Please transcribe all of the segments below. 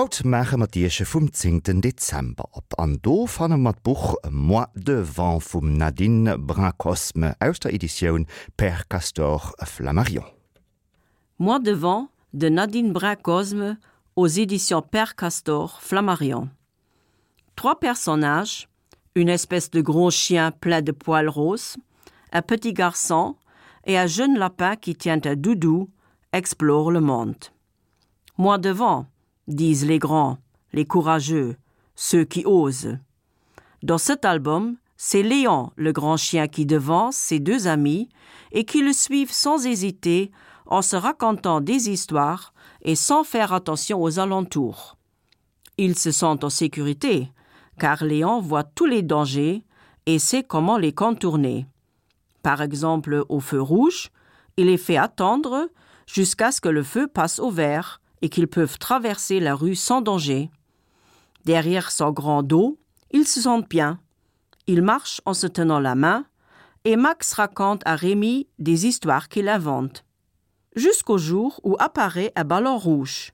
Haut Mäche mat Diche vum 10. Dezember op an do fanne mat Buch moi de vent vum Nadine Brancosme aus der Edition Per Castor Flammarion. Moi de vent de Nadine Brancosme aux éditions Père Castor Flammarion. Trois personnages, une espèce de gros chien plein de poils roses, un petit garçon et un jeune lapin qui tient un doudou explorent le monde. Moi devant, disent les grands, les courageux, ceux qui osent. Dans cet album, c'est Léon, le grand chien, qui devance ses deux amis et qui le suivent sans hésiter en se racontant des histoires et sans faire attention aux alentours. Ils se sentent en sécurité, car Léon voit tous les dangers et sait comment les contourner. Par exemple, au feu rouge, il les fait attendre jusqu'à ce que le feu passe au vert et qu'ils peuvent traverser la rue sans danger. Derrière son grand dos, ils se sentent bien. Ils marchent en se tenant la main, et Max raconte à Rémi des histoires qu'il invente. Jusqu'au jour où apparaît un ballon rouge.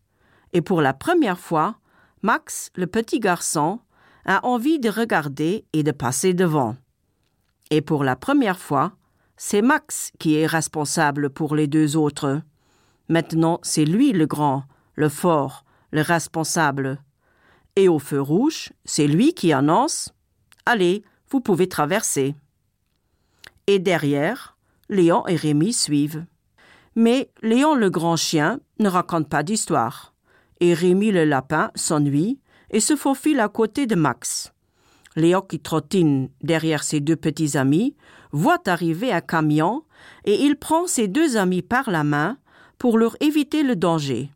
Et pour la première fois, Max, le petit garçon, a envie de regarder et de passer devant. Et pour la première fois, c'est Max qui est responsable pour les deux autres. Maintenant, c'est lui le grand, le fort, le responsable. Et au feu rouge, c'est lui qui annonce Allez, vous pouvez traverser. Et derrière, Léon et Rémi suivent. Mais Léon le grand chien ne raconte pas d'histoire, et Rémi le lapin s'ennuie et se faufile à côté de Max. Léon qui trottine derrière ses deux petits amis voit arriver un camion et il prend ses deux amis par la main pour leur éviter le danger.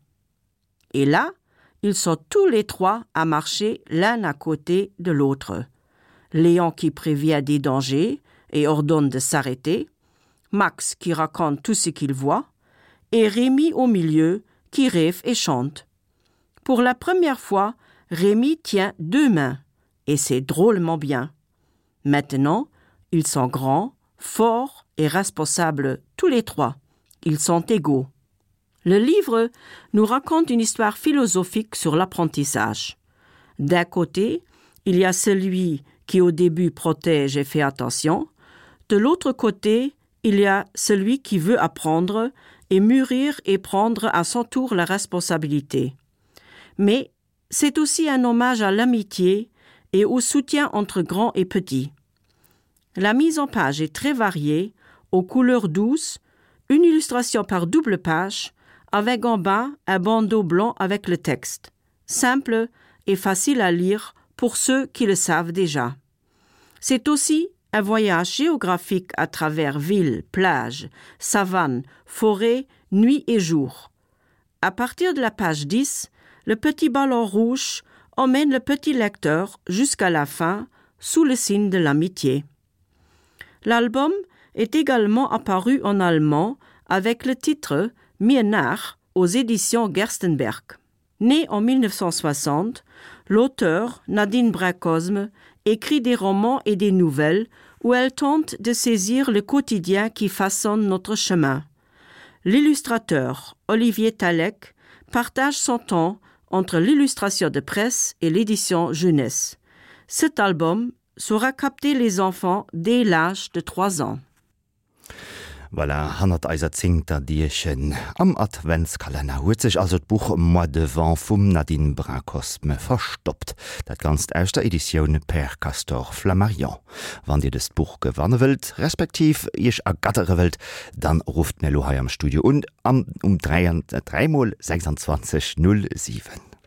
Et là, ils sont tous les trois à marcher l'un à côté de l'autre. Léon qui prévient des dangers et ordonne de s'arrêter, Max qui raconte tout ce qu'il voit, et Rémi au milieu qui rêve et chante. Pour la première fois, Rémi tient deux mains, et c'est drôlement bien. Maintenant, ils sont grands, forts et responsables tous les trois. Ils sont égaux. Le livre nous raconte une histoire philosophique sur l'apprentissage. D'un côté, il y a celui qui au début protège et fait attention. De l'autre côté, il y a celui qui veut apprendre et mûrir et prendre à son tour la responsabilité. Mais c'est aussi un hommage à l'amitié et au soutien entre grands et petits. La mise en page est très variée, aux couleurs douces, une illustration par double page, avec en bas un bandeau blanc avec le texte, simple et facile à lire pour ceux qui le savent déjà. C'est aussi un voyage géographique à travers villes, plages, savanes, forêts, nuit et jour. À partir de la page 10, le petit ballon rouge emmène le petit lecteur jusqu'à la fin sous le signe de l'amitié. L'album est également apparu en allemand avec le titre Mienach aux éditions Gerstenberg. Né en 1960, l'auteur Nadine Bracosme écrit des romans et des nouvelles où elle tente de saisir le quotidien qui façonne notre chemin. L'illustrateur Olivier Talek partage son temps entre l'illustration de presse et l'édition jeunesse. Cet album saura capter les enfants dès l'âge de trois ans. Well er hannner eiser Zingter Dirchen am Adventskalender huet sech as Buch moi devant vum Nadine Brankosme verstoppt, dat ganz aus der Editionioun per Castor Flammarion. Wann Dir des Buch gewanne wilt, respektiv Ich a gattere Welt, dann ruft Meloha am Studio und am um 3 3 26 07.